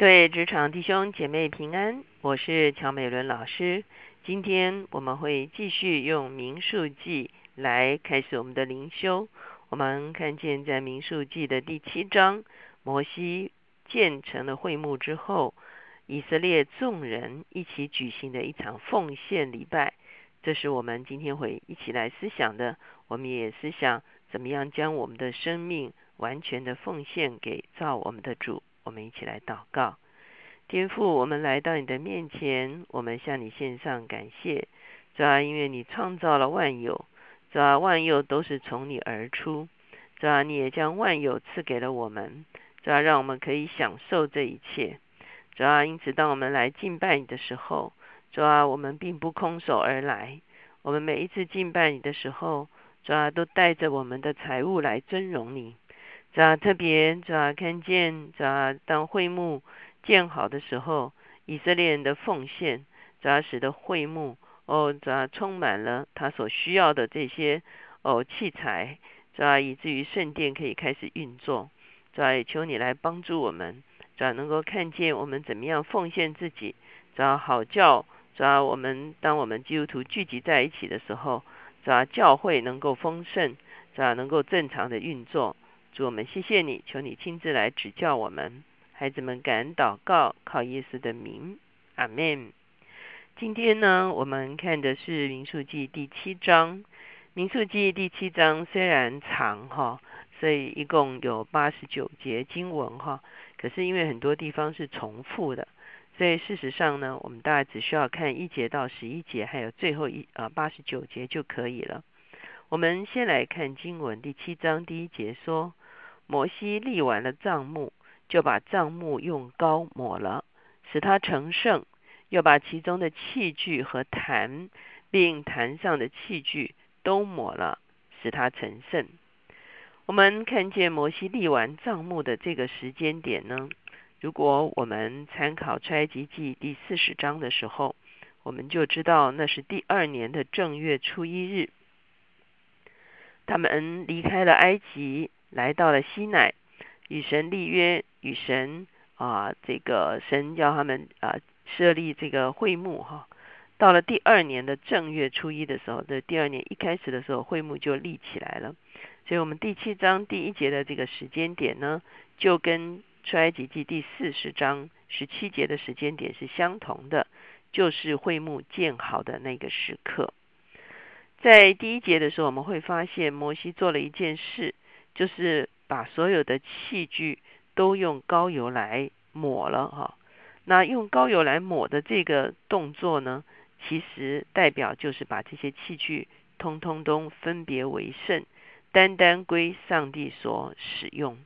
对职场弟兄姐妹平安，我是乔美伦老师。今天我们会继续用民数记来开始我们的灵修。我们看见在民数记的第七章，摩西建成了会幕之后，以色列众人一起举行的一场奉献礼拜。这是我们今天会一起来思想的。我们也思想怎么样将我们的生命完全的奉献给造我们的主。我们一起来祷告，天父，我们来到你的面前，我们向你献上感谢，主啊，因为你创造了万有，主啊，万有都是从你而出，主啊，你也将万有赐给了我们，主啊，让我们可以享受这一切，主啊，因此当我们来敬拜你的时候，主啊，我们并不空手而来，我们每一次敬拜你的时候，主啊，都带着我们的财物来尊荣你。主要特别主要看见，主要当会幕建好的时候，以色列人的奉献，主要使得会幕哦，主要充满了他所需要的这些哦器材，主要以至于圣殿可以开始运作。主要也求你来帮助我们，主要能够看见我们怎么样奉献自己，主要好教，主要我们当我们基督徒聚集在一起的时候，主要教会能够丰盛，主要能够正常的运作。主我们谢谢你，求你亲自来指教我们，孩子们感恩祷告，靠耶稣的名，阿门。今天呢，我们看的是民数记第七章。民数记第七章虽然长哈，所以一共有八十九节经文哈，可是因为很多地方是重复的，所以事实上呢，我们大概只需要看一节到十一节，还有最后一啊八十九节就可以了。我们先来看经文第七章第一节说。摩西立完了帐幕，就把帐幕用膏抹了，使它成圣；又把其中的器具和坛，并坛上的器具都抹了，使它成圣。我们看见摩西立完帐幕的这个时间点呢？如果我们参考出埃及记第四十章的时候，我们就知道那是第二年的正月初一日，他们离开了埃及。来到了西乃，与神立约，与神啊，这个神叫他们啊设立这个会幕哈。到了第二年的正月初一的时候，这第二年一开始的时候，会幕就立起来了。所以，我们第七章第一节的这个时间点呢，就跟出埃及记第四十章十七节的时间点是相同的，就是会幕建好的那个时刻。在第一节的时候，我们会发现摩西做了一件事。就是把所有的器具都用膏油来抹了哈，那用膏油来抹的这个动作呢，其实代表就是把这些器具通通都分别为圣，单单归上帝所使用。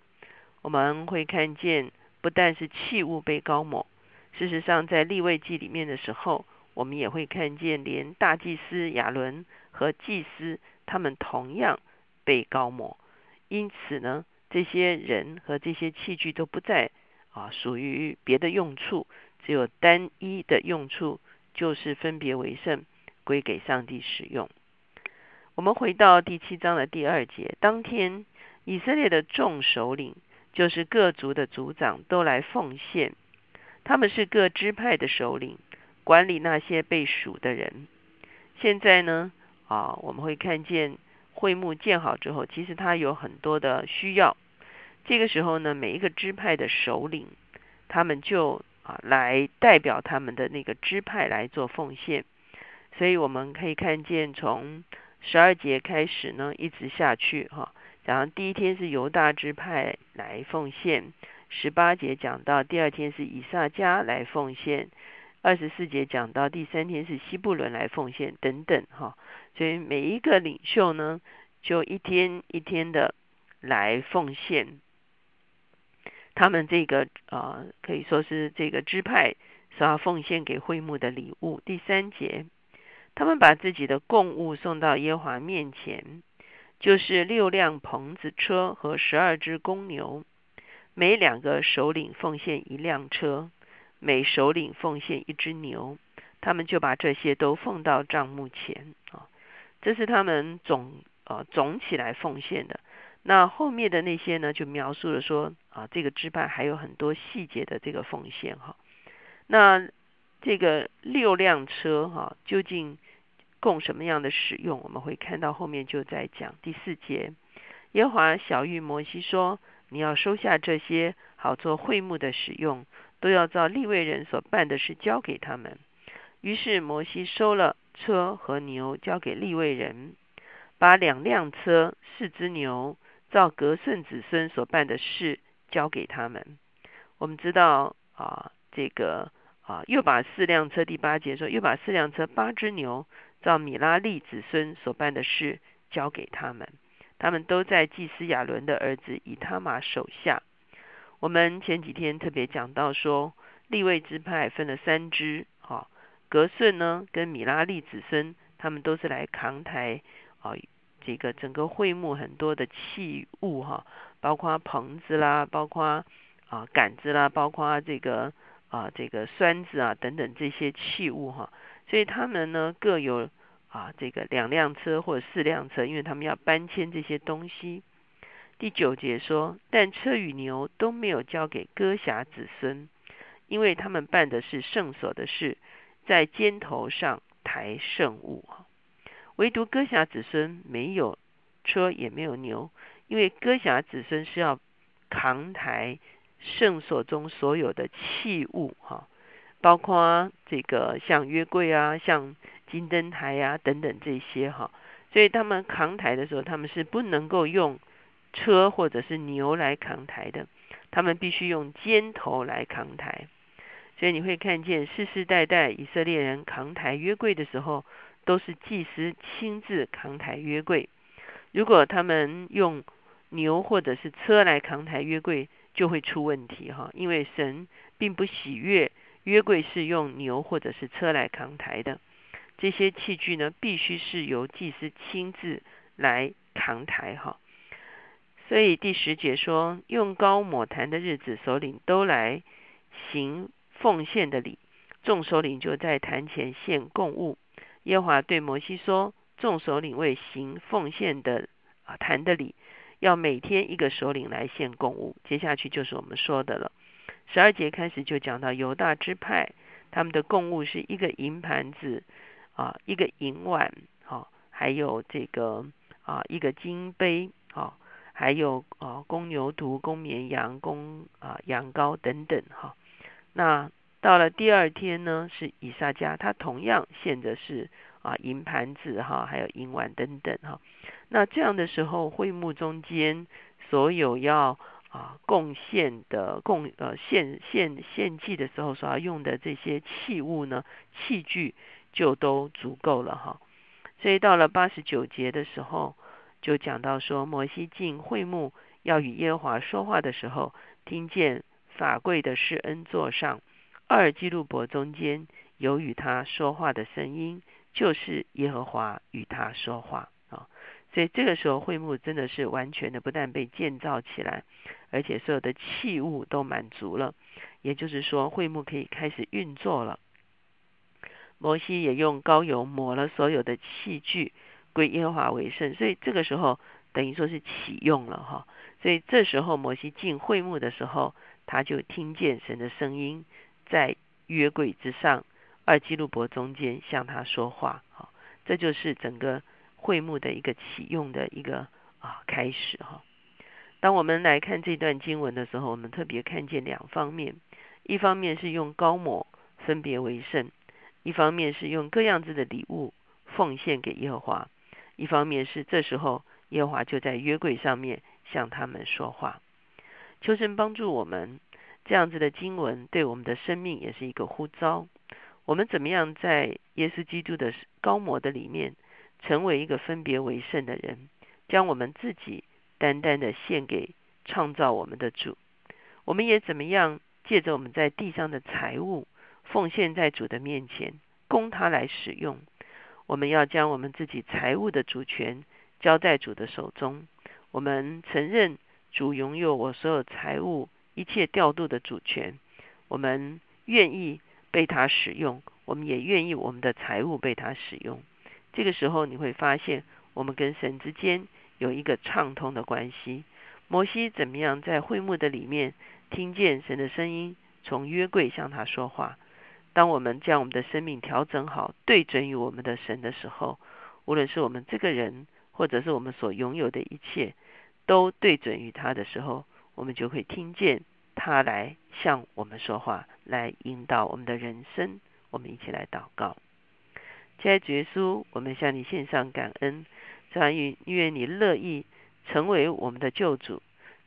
我们会看见，不但是器物被膏抹，事实上在立位记里面的时候，我们也会看见，连大祭司亚伦和祭司他们同样被膏抹。因此呢，这些人和这些器具都不再啊属于别的用处，只有单一的用处，就是分别为圣，归给上帝使用。我们回到第七章的第二节，当天以色列的众首领，就是各族的族长，都来奉献。他们是各支派的首领，管理那些被数的人。现在呢，啊，我们会看见。会幕建好之后，其实他有很多的需要。这个时候呢，每一个支派的首领，他们就啊来代表他们的那个支派来做奉献。所以我们可以看见，从十二节开始呢，一直下去哈。然后第一天是犹大支派来奉献，十八节讲到第二天是以撒加来奉献，二十四节讲到第三天是西布伦来奉献等等哈。所以每一个领袖呢，就一天一天的来奉献他们这个啊，可以说是这个支派所要奉献给会幕的礼物。第三节，他们把自己的贡物送到耶华面前，就是六辆棚子车和十二只公牛，每两个首领奉献一辆车，每首领奉献一只牛，他们就把这些都奉到帐幕前啊。这是他们总呃总起来奉献的。那后面的那些呢，就描述了说啊，这个支派还有很多细节的这个奉献哈。那这个六辆车哈，究竟供什么样的使用？我们会看到后面就在讲第四节。耶和华小玉摩西说：“你要收下这些，好做会幕的使用，都要照立位人所办的事交给他们。”于是摩西收了车和牛，交给立位人，把两辆车、四只牛。照格顺子孙所办的事交给他们。我们知道啊，这个啊，又把四辆车，第八节说，又把四辆车、八只牛，照米拉利子孙所办的事交给他们。他们都在祭司亚伦的儿子以他玛手下。我们前几天特别讲到说，立位支派分了三支，哈，格顺呢跟米拉利子孙，他们都是来扛抬啊。这个整个会幕很多的器物哈，包括棚子啦，包括啊杆子啦，包括这个啊这个栓子啊等等这些器物哈，所以他们呢各有啊这个两辆车或者四辆车，因为他们要搬迁这些东西。第九节说，但车与牛都没有交给哥侠子孙，因为他们办的是圣所的事，在肩头上抬圣物。唯独哥侠子孙没有车也没有牛，因为哥侠子孙是要扛抬圣所中所有的器物哈，包括这个像约柜啊、像金灯台啊等等这些哈，所以他们扛抬的时候，他们是不能够用车或者是牛来扛抬的，他们必须用肩头来扛抬。所以你会看见世世代代以色列人扛抬约柜的时候。都是祭司亲自扛抬约柜。如果他们用牛或者是车来扛抬约柜，就会出问题哈。因为神并不喜悦约柜是用牛或者是车来扛抬的。这些器具呢，必须是由祭司亲自来扛抬哈。所以第十节说，用膏抹坛的日子，首领都来行奉献的礼，众首领就在坛前献供物。耶和华对摩西说：“众首领为行奉献的啊坛的礼，要每天一个首领来献供物。接下去就是我们说的了。十二节开始就讲到犹大支派，他们的供物是一个银盘子啊，一个银碗，好，还有这个啊一个金杯，好，还有啊公牛犊、公绵羊、公啊羊羔等等，哈，那。”到了第二天呢，是以撒家，他同样献的是啊银盘子哈，还有银碗等等哈。那这样的时候，会幕中间所有要啊贡献的贡呃献献献祭的时候所要用的这些器物呢，器具就都足够了哈。所以到了八十九节的时候，就讲到说，摩西进会幕要与耶和华说话的时候，听见法柜的施恩座上。二基路伯中间有与他说话的声音，就是耶和华与他说话啊。所以这个时候会幕真的是完全的，不但被建造起来，而且所有的器物都满足了。也就是说，会幕可以开始运作了。摩西也用膏油抹了所有的器具，归耶和华为圣。所以这个时候等于说是启用了哈。所以这时候摩西进会幕的时候，他就听见神的声音。在约柜之上，二基路伯中间向他说话，好，这就是整个会幕的一个启用的一个啊开始哈。当我们来看这段经文的时候，我们特别看见两方面，一方面是用高抹分别为圣，一方面是用各样子的礼物奉献给耶和华，一方面是这时候耶和华就在约柜上面向他们说话，求神帮助我们。这样子的经文对我们的生命也是一个呼召。我们怎么样在耶稣基督的高模的里面，成为一个分别为圣的人，将我们自己单单的献给创造我们的主？我们也怎么样借着我们在地上的财物奉献在主的面前，供他来使用？我们要将我们自己财物的主权交在主的手中。我们承认主拥有我所有财物。一切调度的主权，我们愿意被他使用，我们也愿意我们的财物被他使用。这个时候，你会发现，我们跟神之间有一个畅通的关系。摩西怎么样在会幕的里面听见神的声音，从约柜向他说话？当我们将我们的生命调整好，对准于我们的神的时候，无论是我们这个人，或者是我们所拥有的一切，都对准于他的时候，我们就会听见他来向我们说话，来引导我们的人生。我们一起来祷告。亲爱的耶稣，我们向你献上感恩，主啊，愿愿你乐意成为我们的救主，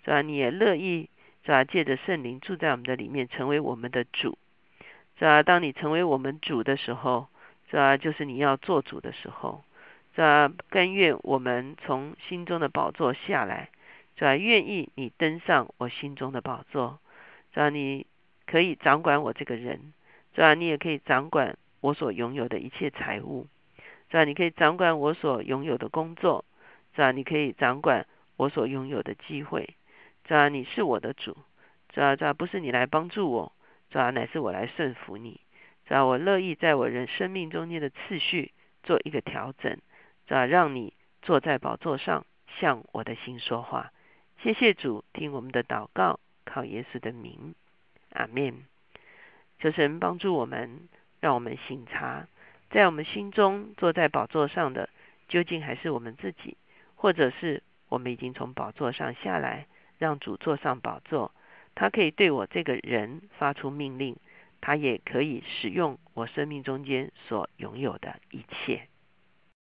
主啊，你也乐意主啊，借着圣灵住在我们的里面，成为我们的主。是吧？当你成为我们主的时候，是吧？就是你要做主的时候，是吧？甘愿我们从心中的宝座下来，是吧？愿意你登上我心中的宝座，是吧？你可以掌管我这个人，是吧？你也可以掌管我所拥有的一切财物，是吧？你可以掌管我所拥有的工作，是吧？你可以掌管我所拥有的机会，是吧？你是我的主，是吧？这不是你来帮助我。主要乃是我来顺服你，主要我乐意在我人生命中间的次序做一个调整，主要让你坐在宝座上向我的心说话。谢谢主，听我们的祷告，靠耶稣的名，阿门。求神帮助我们，让我们醒察，在我们心中坐在宝座上的究竟还是我们自己，或者是我们已经从宝座上下来，让主坐上宝座。他可以对我这个人发出命令，他也可以使用我生命中间所拥有的一切。